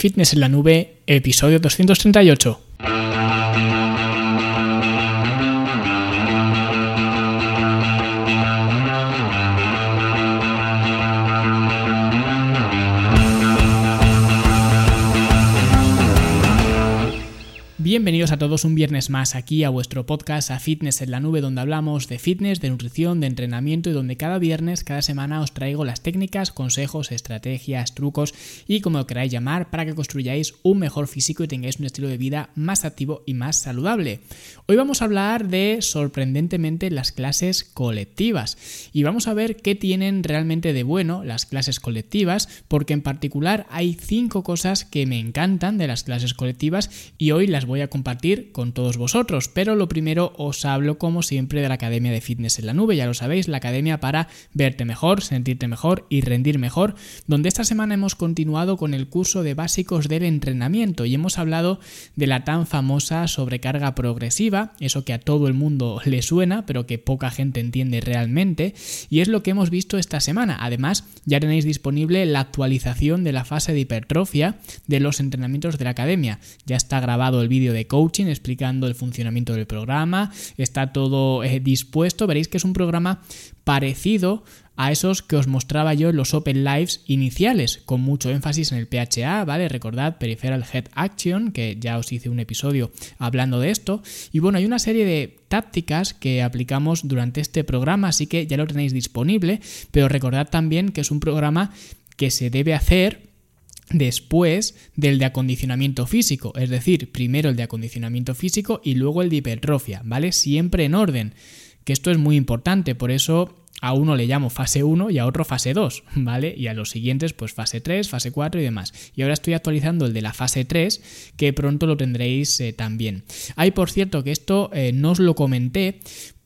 Fitness en la Nube, episodio 238. Bienvenidos a todos un viernes más aquí a vuestro podcast a Fitness en la Nube donde hablamos de fitness, de nutrición, de entrenamiento y donde cada viernes, cada semana os traigo las técnicas, consejos, estrategias, trucos y como lo queráis llamar para que construyáis un mejor físico y tengáis un estilo de vida más activo y más saludable. Hoy vamos a hablar de sorprendentemente las clases colectivas y vamos a ver qué tienen realmente de bueno las clases colectivas porque en particular hay cinco cosas que me encantan de las clases colectivas y hoy las voy a compartir con todos vosotros. Pero lo primero os hablo como siempre de la Academia de Fitness en la Nube, ya lo sabéis, la academia para verte mejor, sentirte mejor y rendir mejor, donde esta semana hemos continuado con el curso de básicos del entrenamiento y hemos hablado de la tan famosa sobrecarga progresiva, eso que a todo el mundo le suena, pero que poca gente entiende realmente, y es lo que hemos visto esta semana. Además, ya tenéis disponible la actualización de la fase de hipertrofia de los entrenamientos de la academia. Ya está grabado el vídeo de coaching explicando el funcionamiento del programa, está todo eh, dispuesto, veréis que es un programa parecido a esos que os mostraba yo en los Open Lives iniciales, con mucho énfasis en el PHA, ¿vale? Recordad Peripheral Head Action, que ya os hice un episodio hablando de esto. Y bueno, hay una serie de tácticas que aplicamos durante este programa, así que ya lo tenéis disponible, pero recordad también que es un programa que se debe hacer después del de acondicionamiento físico, es decir, primero el de acondicionamiento físico y luego el de hipertrofia, ¿vale? Siempre en orden, que esto es muy importante, por eso a uno le llamo fase 1 y a otro fase 2, ¿vale? Y a los siguientes pues fase 3, fase 4 y demás. Y ahora estoy actualizando el de la fase 3, que pronto lo tendréis eh, también. Hay por cierto que esto eh, no os lo comenté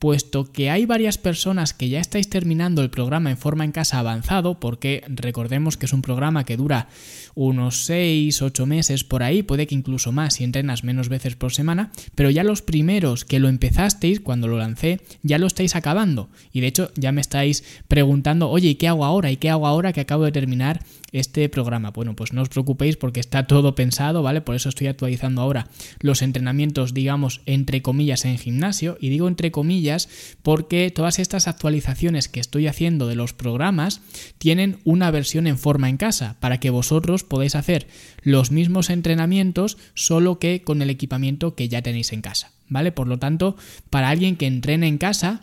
puesto que hay varias personas que ya estáis terminando el programa en forma en casa avanzado, porque recordemos que es un programa que dura unos 6, 8 meses por ahí, puede que incluso más si entrenas menos veces por semana, pero ya los primeros que lo empezasteis cuando lo lancé, ya lo estáis acabando. Y de hecho ya me estáis preguntando, oye, ¿y qué hago ahora? ¿Y qué hago ahora que acabo de terminar este programa? Bueno, pues no os preocupéis porque está todo pensado, ¿vale? Por eso estoy actualizando ahora los entrenamientos, digamos, entre comillas en gimnasio, y digo entre comillas, porque todas estas actualizaciones que estoy haciendo de los programas tienen una versión en forma en casa para que vosotros podáis hacer los mismos entrenamientos solo que con el equipamiento que ya tenéis en casa, ¿vale? Por lo tanto, para alguien que entrene en casa,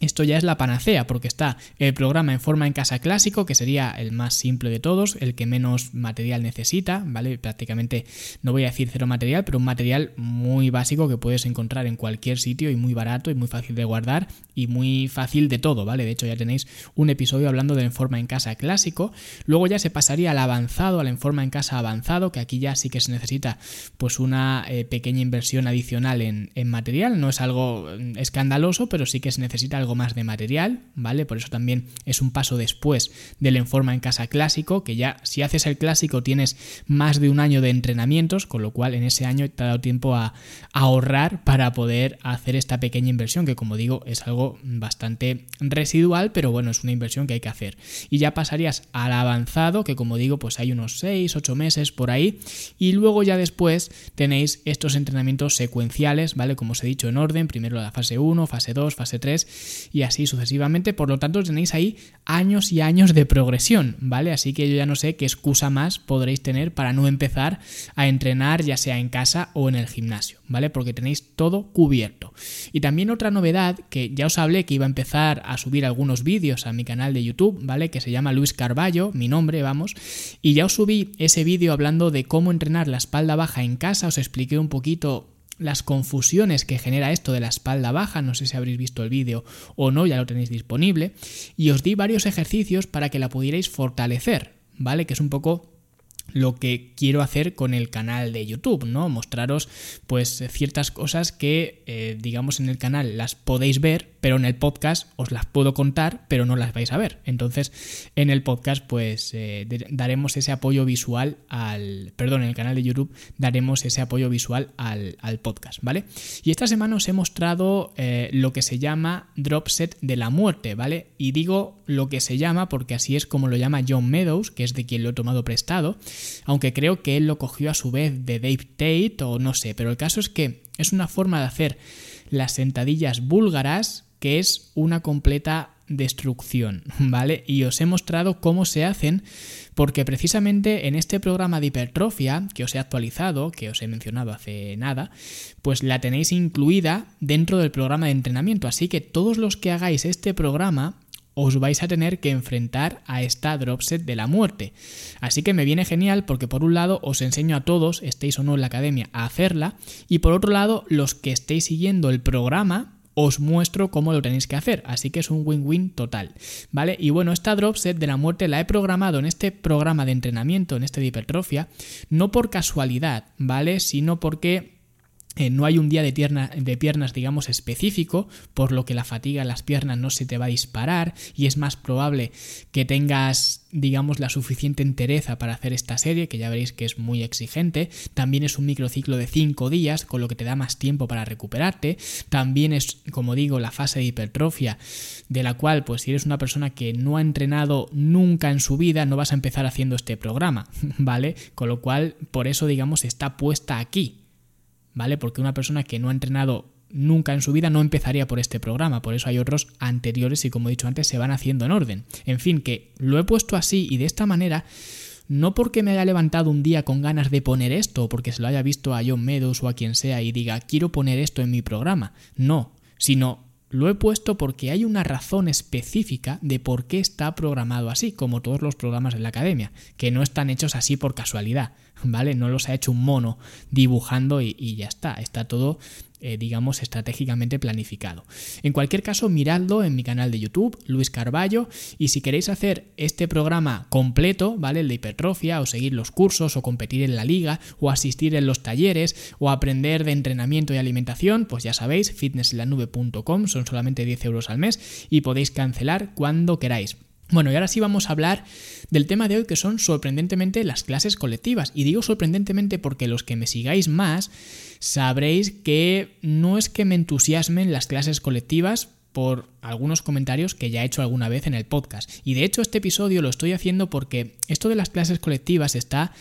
esto ya es la panacea porque está el programa en forma en casa clásico, que sería el más simple de todos, el que menos material necesita, ¿vale? Prácticamente no voy a decir cero material, pero un material muy básico que puedes encontrar en cualquier sitio y muy barato y muy fácil de guardar y muy fácil de todo, ¿vale? De hecho ya tenéis un episodio hablando del forma en casa clásico. Luego ya se pasaría al avanzado, al forma en casa avanzado, que aquí ya sí que se necesita pues una eh, pequeña inversión adicional en, en material. No es algo mm, escandaloso, pero sí que se necesita algo más de material, ¿vale? Por eso también es un paso después del en forma en casa clásico, que ya si haces el clásico tienes más de un año de entrenamientos, con lo cual en ese año te ha dado tiempo a, ahorrar para poder hacer esta pequeña inversión, que como digo es algo bastante residual, pero bueno, es una inversión que hay que hacer. Y ya pasarías al avanzado, que como digo, pues hay unos 6, 8 meses por ahí, y luego ya después tenéis estos entrenamientos secuenciales, ¿vale? Como os he dicho en orden, primero la fase 1, fase 2, fase 3 y así sucesivamente. Por lo tanto, tenéis ahí años y años de progresión, ¿vale? Así que yo ya no sé qué excusa más podréis tener para no empezar a entrenar ya sea en casa o en el gimnasio, ¿vale? Porque tenéis todo cubierto. Y también otra novedad que ya os hablé que iba a empezar a subir algunos vídeos a mi canal de YouTube, ¿vale? Que se llama Luis Carballo, mi nombre, vamos. Y ya os subí ese vídeo hablando de cómo entrenar la espalda baja en casa, os expliqué un poquito las confusiones que genera esto de la espalda baja, no sé si habréis visto el vídeo o no, ya lo tenéis disponible, y os di varios ejercicios para que la pudierais fortalecer, ¿vale? Que es un poco lo que quiero hacer con el canal de YouTube, ¿no? Mostraros pues ciertas cosas que eh, digamos en el canal las podéis ver, pero en el podcast os las puedo contar, pero no las vais a ver. Entonces, en el podcast, pues eh, daremos ese apoyo visual al. Perdón, en el canal de YouTube daremos ese apoyo visual al, podcast, ¿vale? Y esta semana os he mostrado eh, lo que se llama Dropset de la muerte, ¿vale? Y digo lo que se llama porque así es como lo llama John Meadows, que es de quien lo he tomado prestado, aunque creo que él lo cogió a su vez de Dave Tate o no sé, pero el caso es que es una forma de hacer las sentadillas búlgaras que es una completa destrucción, ¿vale? Y os he mostrado cómo se hacen porque precisamente en este programa de hipertrofia que os he actualizado, que os he mencionado hace nada, pues la tenéis incluida dentro del programa de entrenamiento, así que todos los que hagáis este programa os vais a tener que enfrentar a esta dropset de la muerte. Así que me viene genial porque por un lado os enseño a todos, estéis o no en la academia, a hacerla y por otro lado los que estéis siguiendo el programa os muestro cómo lo tenéis que hacer, así que es un win-win total, ¿vale? Y bueno, esta dropset de la muerte la he programado en este programa de entrenamiento, en este de hipertrofia, no por casualidad, ¿vale? Sino porque eh, no hay un día de, de, piernas, digamos, específico, por lo que la fatiga en las piernas no se te va a disparar y es más probable que tengas, digamos, la suficiente entereza para hacer esta serie, que ya veréis que es muy exigente. También es un microciclo de 5 días, con lo que te da más tiempo para recuperarte. También es, como digo, la fase de hipertrofia, de la cual, pues si eres una persona que no ha entrenado nunca en su vida, no vas a empezar haciendo este programa, ¿vale? Con lo cual, por eso, digamos, está puesta aquí ¿vale? Porque una persona que no ha entrenado nunca en su vida no empezaría por este programa, por eso hay otros anteriores y como he dicho antes se van haciendo en orden. En fin, que lo he puesto así y de esta manera no porque me haya levantado un día con ganas de poner esto o porque se lo haya visto a John Meadows o a quien sea y diga quiero poner esto en mi programa, no, sino lo he puesto porque hay una razón específica de por qué está programado así, como todos los programas de la academia, que no están hechos así por casualidad, ¿vale? No los ha hecho un mono dibujando y, ya está, está todo eh, digamos, estratégicamente planificado. En cualquier caso, miradlo en mi canal de YouTube, Luis Carballo, y si queréis hacer este programa completo, ¿vale? El de hipertrofia, o seguir los cursos, o competir en la liga, o asistir en los talleres, o aprender de entrenamiento y alimentación, pues ya sabéis, fitnesslanube.com, son solamente 10 euros al mes, y podéis cancelar cuando queráis. Bueno, y ahora sí vamos a hablar del tema de hoy que son sorprendentemente las clases colectivas. Y digo sorprendentemente porque los que me sigáis más sabréis que no es que me entusiasmen las clases colectivas por algunos comentarios que ya he hecho alguna vez en el podcast. Y de hecho este episodio lo estoy haciendo porque esto de las clases colectivas está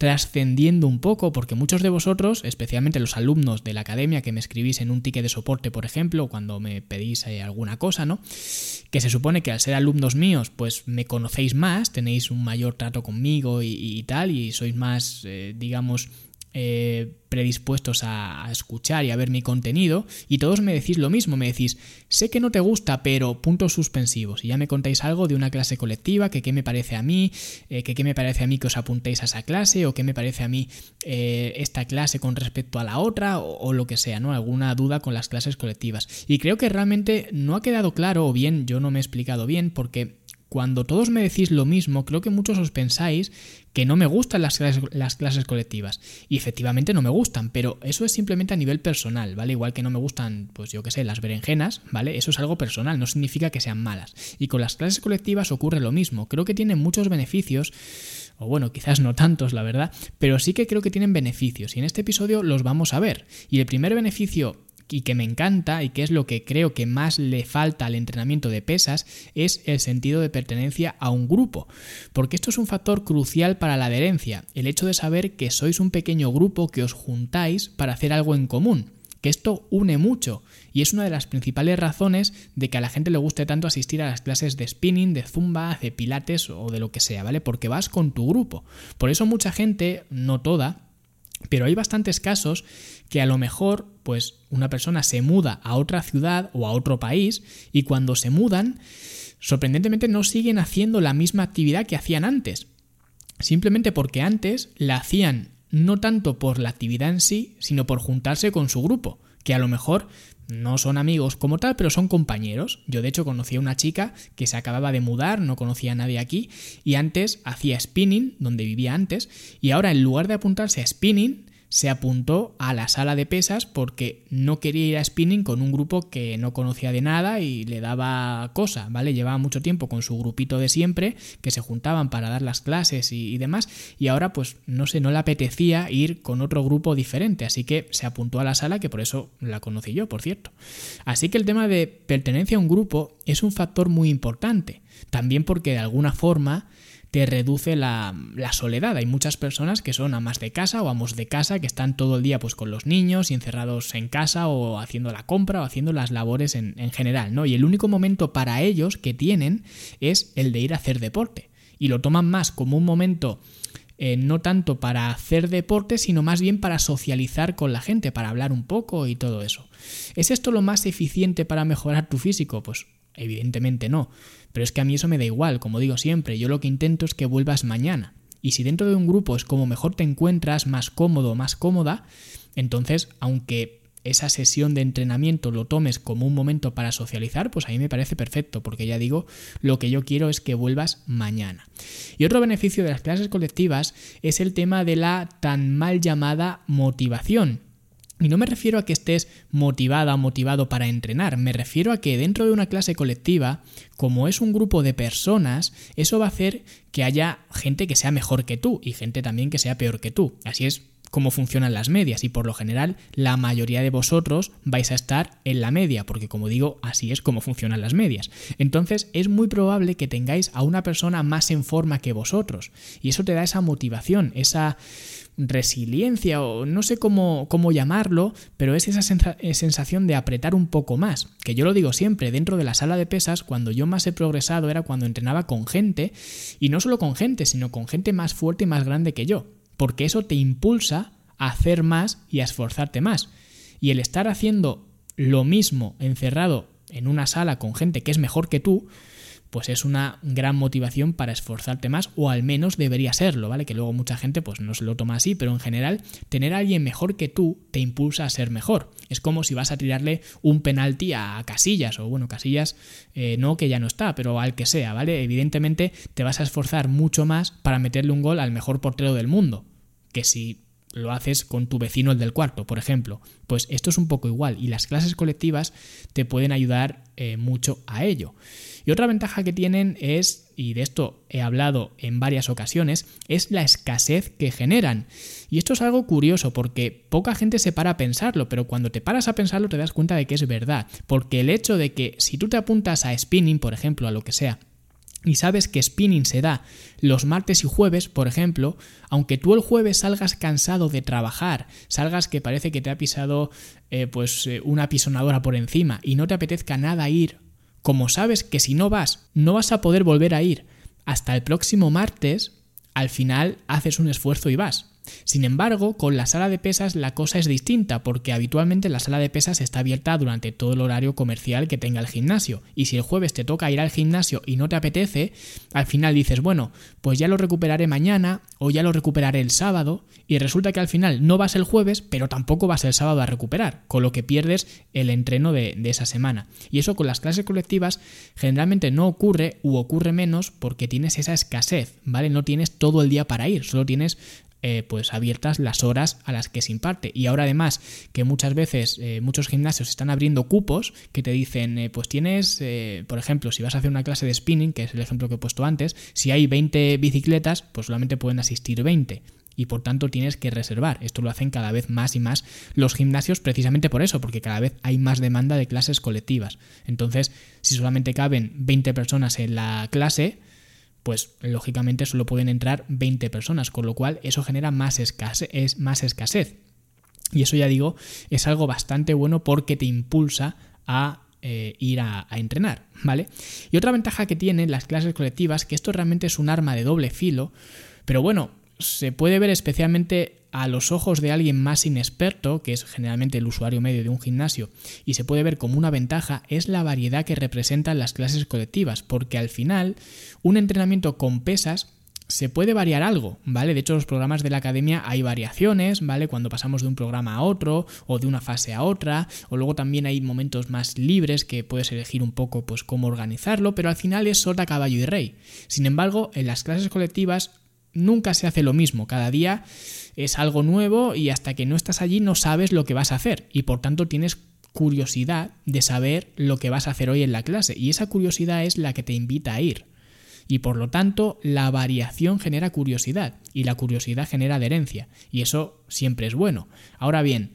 trascendiendo un poco, porque muchos de vosotros, especialmente los alumnos de la academia que me escribís en un ticket de soporte, por ejemplo, cuando me pedís eh, alguna cosa, ¿no? Que se supone que al ser alumnos míos, pues me conocéis más, tenéis un mayor trato conmigo y, tal, y sois más, eh, digamos, eh, predispuestos a, escuchar y a ver mi contenido y todos me decís lo mismo, me decís, sé que no te gusta, pero puntos suspensivos y ya me contáis algo de una clase colectiva, que qué me parece a mí, eh, que qué me parece a mí que os apuntéis a esa clase o qué me parece a mí eh, esta clase con respecto a la otra o, o, lo que sea, ¿no? Alguna duda con las clases colectivas. Y creo que realmente no ha quedado claro o bien yo no me he explicado bien porque cuando todos me decís lo mismo, creo que muchos os pensáis que no me gustan las clases, las clases, colectivas. Y efectivamente no me gustan, pero eso es simplemente a nivel personal, ¿vale? Igual que no me gustan, pues yo qué sé, las berenjenas, ¿vale? Eso es algo personal, no significa que sean malas. Y con las clases colectivas ocurre lo mismo. Creo que tienen muchos beneficios o bueno, quizás no tantos, la verdad, pero sí que creo que tienen beneficios y en este episodio los vamos a ver. Y el primer beneficio y que me encanta y que es lo que creo que más le falta al entrenamiento de pesas es el sentido de pertenencia a un grupo, porque esto es un factor crucial para la adherencia, el hecho de saber que sois un pequeño grupo que os juntáis para hacer algo en común que esto une mucho y es una de las principales razones de que a la gente le guste tanto asistir a las clases de spinning, de zumba, de pilates o de lo que sea, ¿vale? Porque vas con tu grupo. Por eso mucha gente, no toda, pero hay bastantes casos que a lo mejor, pues, una persona se muda a otra ciudad o a otro país y cuando se mudan, sorprendentemente no siguen haciendo la misma actividad que hacían antes. Simplemente porque antes la hacían no tanto por la actividad en sí, sino por juntarse con su grupo, que a lo mejor no son amigos como tal, pero son compañeros. Yo de hecho conocí a una chica que se acababa de mudar, no conocía a nadie aquí, y antes hacía spinning, donde vivía antes, y ahora en lugar de apuntarse a spinning, se apuntó a la sala de pesas porque no quería ir a spinning con un grupo que no conocía de nada y le daba cosa, ¿vale? Llevaba mucho tiempo con su grupito de siempre, que se juntaban para dar las clases y, demás, y ahora pues no sé, no le apetecía ir con otro grupo diferente, así que se apuntó a la sala, que por eso la conocí yo, por cierto. Así que el tema de pertenencia a un grupo es un factor muy importante, también porque de alguna forma te reduce la, soledad. Hay muchas personas que son amas de casa o amos de casa que están todo el día pues con los niños y encerrados en casa o haciendo la compra o haciendo las labores en, en general, ¿no? Y el único momento para ellos que tienen es el de ir a hacer deporte. Y lo toman más como un momento eh, no tanto para hacer deporte, sino más bien para socializar con la gente, para hablar un poco y todo eso. ¿Es esto lo más eficiente para mejorar tu físico? Pues evidentemente no. Pero es que a mí eso me da igual, como digo siempre, yo lo que intento es que vuelvas mañana. Y si dentro de un grupo es como mejor te encuentras, más cómodo, más cómoda, entonces, aunque esa sesión de entrenamiento lo tomes como un momento para socializar, pues a mí me parece perfecto, porque ya digo, lo que yo quiero es que vuelvas mañana. Y otro beneficio de las clases colectivas es el tema de la tan mal llamada motivación. Y no me refiero a que estés motivada o motivado para entrenar, me refiero a que dentro de una clase colectiva, como es un grupo de personas, eso va a hacer que haya gente que sea mejor que tú y gente también que sea peor que tú. Así es cómo funcionan las medias. Y por lo general la mayoría de vosotros vais a estar en la media porque como digo así es como funcionan las medias. Entonces es muy probable que tengáis a una persona más en forma que vosotros. Y eso te da esa motivación esa resiliencia o no sé cómo, cómo llamarlo, pero es esa sensación de apretar un poco más, que yo lo digo siempre, dentro de la sala de pesas, cuando yo más he progresado era cuando entrenaba con gente, y no solo con gente, sino con gente más fuerte y más grande que yo, porque eso te impulsa a hacer más y a esforzarte más. Y el estar haciendo lo mismo encerrado en una sala con gente que es mejor que tú, pues es una gran motivación para esforzarte más o al menos debería serlo, ¿vale? Que luego mucha gente pues no se lo toma así, pero en general tener a alguien mejor que tú te impulsa a ser mejor. Es como si vas a tirarle un penalti a Casillas o bueno, Casillas eh, no que ya no está, pero al que sea, ¿vale? Evidentemente te vas a esforzar mucho más para meterle un gol al mejor portero del mundo, que si lo haces con tu vecino el del cuarto, por ejemplo. Pues esto es un poco igual y las clases colectivas te pueden ayudar eh, mucho a ello. Y otra ventaja que tienen es, y de esto he hablado en varias ocasiones, es la escasez que generan. Y esto es algo curioso porque poca gente se para a pensarlo, pero cuando te paras a pensarlo te das cuenta de que es verdad. Porque el hecho de que si tú te apuntas a spinning, por ejemplo, a lo que sea, y sabes que spinning se da los martes y jueves, por ejemplo, aunque tú el jueves salgas cansado de trabajar, salgas que parece que te ha pisado eh, pues eh, una pisonadora por encima y no te apetezca nada ir, como sabes que si no vas, no vas a poder volver a ir hasta el próximo martes, al final haces un esfuerzo y vas. Sin embargo, con la sala de pesas la cosa es distinta porque habitualmente la sala de pesas está abierta durante todo el horario comercial que tenga el gimnasio y si el jueves te toca ir al gimnasio y no te apetece, al final dices, bueno, pues ya lo recuperaré mañana o ya lo recuperaré el sábado y resulta que al final no vas el jueves pero tampoco vas el sábado a recuperar, con lo que pierdes el entreno de, esa semana. Y eso con las clases colectivas generalmente no ocurre u ocurre menos porque tienes esa escasez, ¿vale? No tienes todo el día para ir, solo tienes eh, pues abiertas las horas a las que se imparte. Y ahora además que muchas veces eh, muchos gimnasios están abriendo cupos que te dicen, eh, pues tienes, por ejemplo, si vas a hacer una clase de spinning, que es el ejemplo que he puesto antes, si hay 20 bicicletas, pues solamente pueden asistir 20 y por tanto tienes que reservar. Esto lo hacen cada vez más y más los gimnasios precisamente por eso, porque cada vez hay más demanda de clases colectivas. Entonces, si solamente caben 20 personas en la clase, pues lógicamente solo pueden entrar 20 personas, con lo cual eso genera más escasez, más escasez. Y eso ya digo, es algo bastante bueno porque te impulsa a eh, ir a, a, entrenar, ¿vale? Y otra ventaja que tienen las clases colectivas, que esto realmente es un arma de doble filo, pero bueno, se puede ver especialmente a los ojos de alguien más inexperto, que es generalmente el usuario medio de un gimnasio, y se puede ver como una ventaja, es la variedad que representan las clases colectivas, porque al final un entrenamiento con pesas se puede variar algo, ¿vale? De hecho, los programas de la academia hay variaciones, ¿vale? Cuando pasamos de un programa a otro o de una fase a otra, o luego también hay momentos más libres que puedes elegir un poco pues cómo organizarlo, pero al final es sota, caballo y rey. Sin embargo, en las clases colectivas nunca se hace lo mismo, cada día es algo nuevo y hasta que no estás allí no sabes lo que vas a hacer y por tanto tienes curiosidad de saber lo que vas a hacer hoy en la clase y esa curiosidad es la que te invita a ir. Y por lo tanto, la variación genera curiosidad y la curiosidad genera adherencia y eso siempre es bueno. Ahora bien,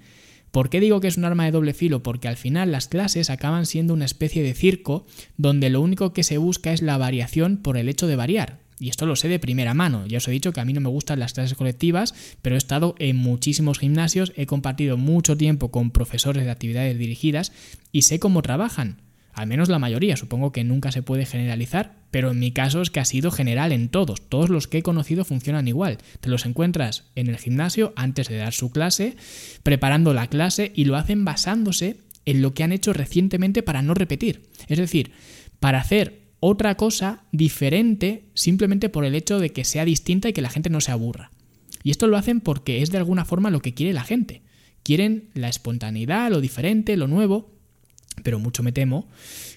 ¿Por qué digo que es un arma de doble filo? Porque al final las clases acaban siendo una especie de circo donde lo único que se busca es la variación por el hecho de variar. Y esto lo sé de primera mano. Ya os he dicho que a mí no me gustan las clases colectivas, pero he estado en muchísimos gimnasios, he compartido mucho tiempo con profesores de actividades dirigidas y sé cómo trabajan. Al menos la mayoría, supongo que nunca se puede generalizar, pero en mi caso es que ha sido general en todos. Todos los que he conocido funcionan igual. Te los encuentras en el gimnasio antes de dar su clase, preparando la clase y lo hacen basándose en lo que han hecho recientemente para no repetir. Es decir, para hacer otra cosa diferente simplemente por el hecho de que sea distinta y que la gente no se aburra. Y esto lo hacen porque es de alguna forma lo que quiere la gente. Quieren la espontaneidad, lo diferente, lo nuevo, pero mucho me temo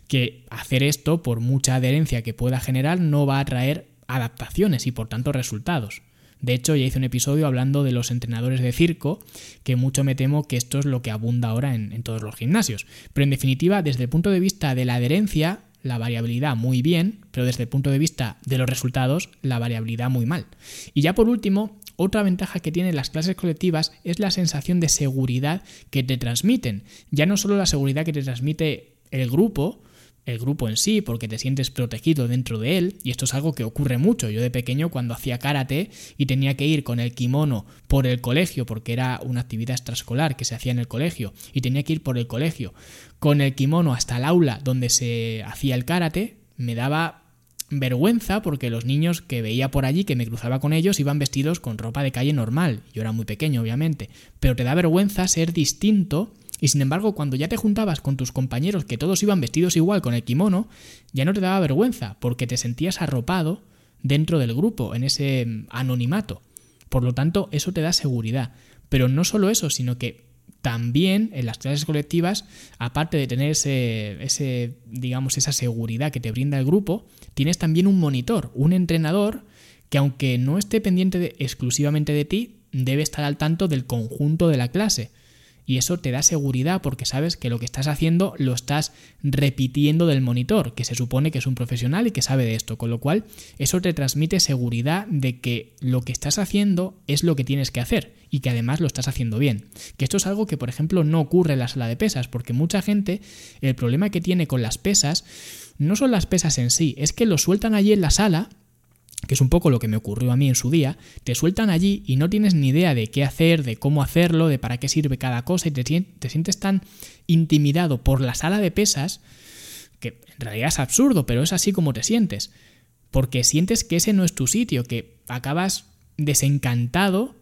que hacer esto, por mucha adherencia que pueda generar, no va a traer adaptaciones y por tanto resultados. De hecho, ya hice un episodio hablando de los entrenadores de circo, que mucho me temo que esto es lo que abunda ahora en, en todos los gimnasios. Pero en definitiva, desde el punto de vista de la adherencia, la variabilidad muy bien, pero desde el punto de vista de los resultados, la variabilidad muy mal. Y ya por último, otra ventaja que tienen las clases colectivas es la sensación de seguridad que te transmiten. Ya no solo la seguridad que te transmite el grupo, el grupo en sí, porque te sientes protegido dentro de él, y esto es algo que ocurre mucho. Yo de pequeño cuando hacía karate y tenía que ir con el kimono por el colegio, porque era una actividad extraescolar que se hacía en el colegio, y tenía que ir por el colegio con el kimono hasta el aula donde se hacía el karate, me daba vergüenza porque los niños que veía por allí, que me cruzaba con ellos, iban vestidos con ropa de calle normal. Yo era muy pequeño, obviamente, pero te da vergüenza ser distinto y sin embargo, cuando ya te juntabas con tus compañeros que todos iban vestidos igual con el kimono, ya no te daba vergüenza, porque te sentías arropado dentro del grupo, en ese mm, anonimato. Por lo tanto, eso te da seguridad. Pero no solo eso, sino que también en las clases colectivas, aparte de tener ese, ese, digamos, esa seguridad que te brinda el grupo, tienes también un monitor, un entrenador que aunque no esté pendiente exclusivamente de ti, debe estar al tanto del conjunto de la clase y eso te da seguridad porque sabes que lo que estás haciendo lo estás repitiendo del monitor, que se supone que es un profesional y que sabe de esto, con lo cual eso te transmite seguridad de que lo que estás haciendo es lo que tienes que hacer y que además lo estás haciendo bien. Que esto es algo que por ejemplo no ocurre en la sala de pesas, porque mucha gente el problema que tiene con las pesas no son las pesas en sí, es que lo sueltan allí en la sala que es un poco lo que me ocurrió a mí en su día, te sueltan allí y no tienes ni idea de qué hacer, de cómo hacerlo, de para qué sirve cada cosa y te, te sientes tan intimidado por la sala de pesas que en realidad es absurdo, pero es así como te sientes. Porque sientes que ese no es tu sitio, que acabas desencantado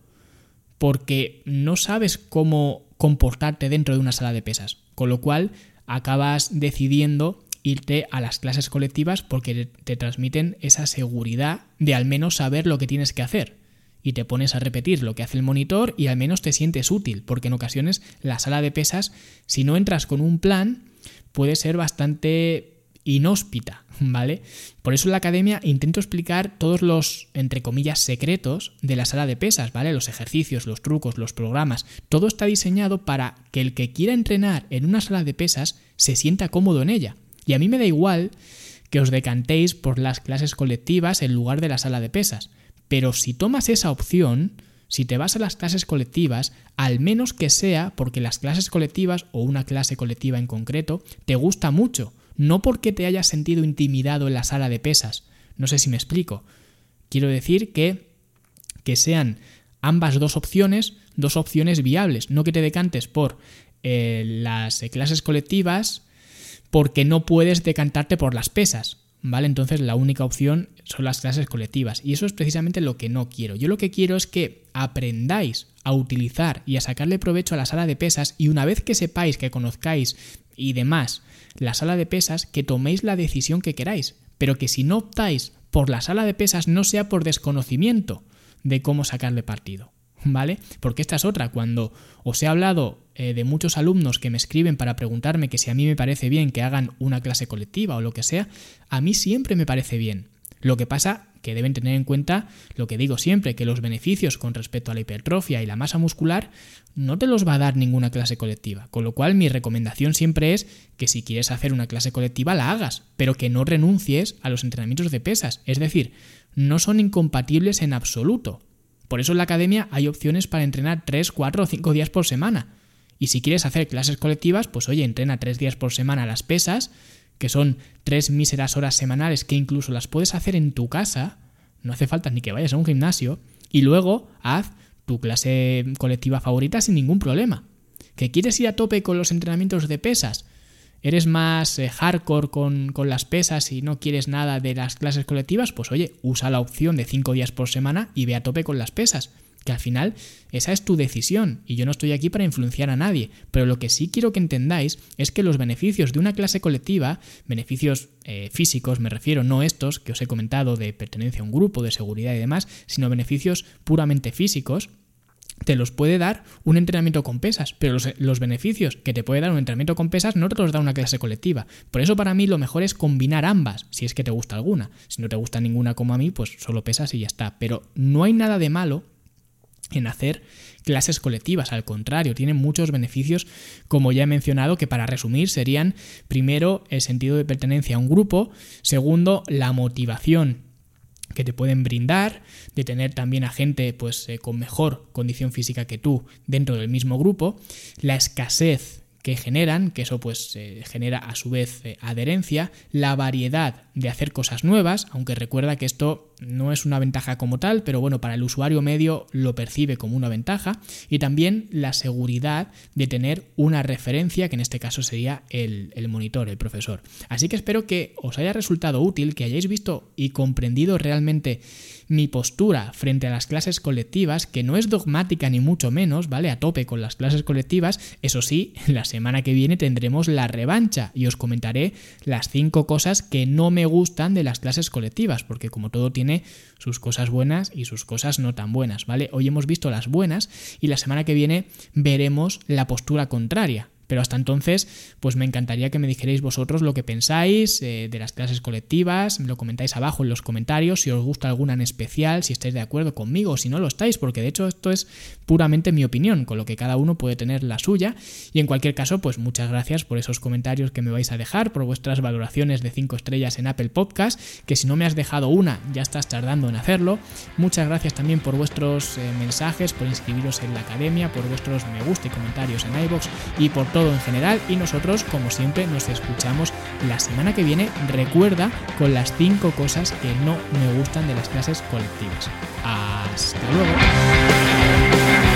porque no sabes cómo comportarte dentro de una sala de pesas. Con lo cual acabas decidiendo irte a las clases colectivas porque te transmiten esa seguridad de al menos saber lo que tienes que hacer. Y te pones a repetir lo que hace el monitor y al menos te sientes útil, porque en ocasiones la sala de pesas, si no entras con un plan, puede ser bastante inhóspita, ¿vale? Por eso en la academia intento explicar todos los, entre comillas, secretos de la sala de pesas, ¿vale? Los ejercicios, los trucos, los programas. Todo está diseñado para que el que quiera entrenar en una sala de pesas se sienta cómodo en ella. Y a mí me da igual que os decantéis por las clases colectivas en lugar de la sala de pesas. Pero si tomas esa opción, si te vas a las clases colectivas, al menos que sea porque las clases colectivas o una clase colectiva en concreto te gusta mucho, no porque te hayas sentido intimidado en la sala de pesas. No sé si me explico. Quiero decir que que sean ambas dos opciones, dos opciones viables, no que te decantes por eh, las clases colectivas porque no puedes decantarte por las pesas. ¿Vale? Entonces la única opción son las clases colectivas y eso es precisamente lo que no quiero. Yo lo que quiero es que aprendáis a utilizar y a sacarle provecho a la sala de pesas y una vez que sepáis, que conozcáis y demás la sala de pesas, que toméis la decisión que queráis, pero que si no optáis por la sala de pesas no sea por desconocimiento de cómo sacarle partido. ¿Vale? Porque esta es otra, cuando os he hablado eh, de muchos alumnos que me escriben para preguntarme que si a mí me parece bien que hagan una clase colectiva o lo que sea, a mí siempre me parece bien. Lo que pasa que deben tener en cuenta lo que digo siempre, que los beneficios con respecto a la hipertrofia y la masa muscular no te los va a dar ninguna clase colectiva. Con lo cual mi recomendación siempre es que si quieres hacer una clase colectiva la hagas, pero que no renuncies a los entrenamientos de pesas. Es decir, no son incompatibles en absoluto. Por eso en la academia hay opciones para entrenar 3, 4 o 5 días por semana. Y si quieres hacer clases colectivas, pues oye, entrena 3 días por semana las pesas, que son 3 míseras horas semanales que incluso las puedes hacer en tu casa, no hace falta ni que vayas a un gimnasio, y luego haz tu clase colectiva favorita sin ningún problema. ¿Que quieres ir a tope con los entrenamientos de pesas? ¿Eres más eh, hardcore con, con, las pesas y no quieres nada de las clases colectivas? Pues oye, usa la opción de 5 días por semana y ve a tope con las pesas. Que al final esa es tu decisión y yo no estoy aquí para influenciar a nadie. Pero lo que sí quiero que entendáis es que los beneficios de una clase colectiva, beneficios eh, físicos me refiero, no estos que os he comentado de pertenencia a un grupo, de seguridad y demás, sino beneficios puramente físicos, te los puede dar un entrenamiento con pesas, pero los, beneficios que te puede dar un entrenamiento con pesas no te los da una clase colectiva. Por eso para mí lo mejor es combinar ambas, si es que te gusta alguna. Si no te gusta ninguna como a mí, pues solo pesas y ya está. Pero no hay nada de malo en hacer clases colectivas, al contrario, tienen muchos beneficios, como ya he mencionado, que para resumir serían, primero, el sentido de pertenencia a un grupo, segundo, la motivación que te pueden brindar, de tener también a gente pues, eh, con mejor condición física que tú dentro del mismo grupo, la escasez que generan, que eso pues eh, genera a su vez eh, adherencia, la variedad de hacer cosas nuevas, aunque recuerda que esto no es una ventaja como tal, pero bueno, para el usuario medio lo percibe como una ventaja, y también la seguridad de tener una referencia, que en este caso sería el, el monitor, el profesor. Así que espero que os haya resultado útil, que hayáis visto y comprendido realmente mi postura frente a las clases colectivas, que no es dogmática ni mucho menos, ¿vale? A tope con las clases colectivas. Eso sí, la semana que viene tendremos la revancha y os comentaré las cinco cosas que no me gustan de las clases colectivas, porque como todo tiene sus cosas buenas y sus cosas no tan buenas, ¿vale? Hoy hemos visto las buenas y la semana que viene veremos la postura contraria. Pero hasta entonces, pues me encantaría que me dijerais vosotros lo que pensáis eh, de las clases colectivas, me lo comentáis abajo en los comentarios, si os gusta alguna en especial, si estáis de acuerdo conmigo o si no lo estáis, porque de hecho esto es puramente mi opinión, con lo que cada uno puede tener la suya. Y en cualquier caso, pues muchas gracias por esos comentarios que me vais a dejar, por vuestras valoraciones de 5 estrellas en Apple Podcast, que si no me has dejado una, ya estás tardando en hacerlo. Muchas gracias también por vuestros eh, mensajes, por inscribiros en la academia, por vuestros me gusta y comentarios en iBox y por todo en general y nosotros como siempre nos escuchamos la semana que viene. Recuerda con las 5 cosas que no me gustan de las clases colectivas. Hasta luego.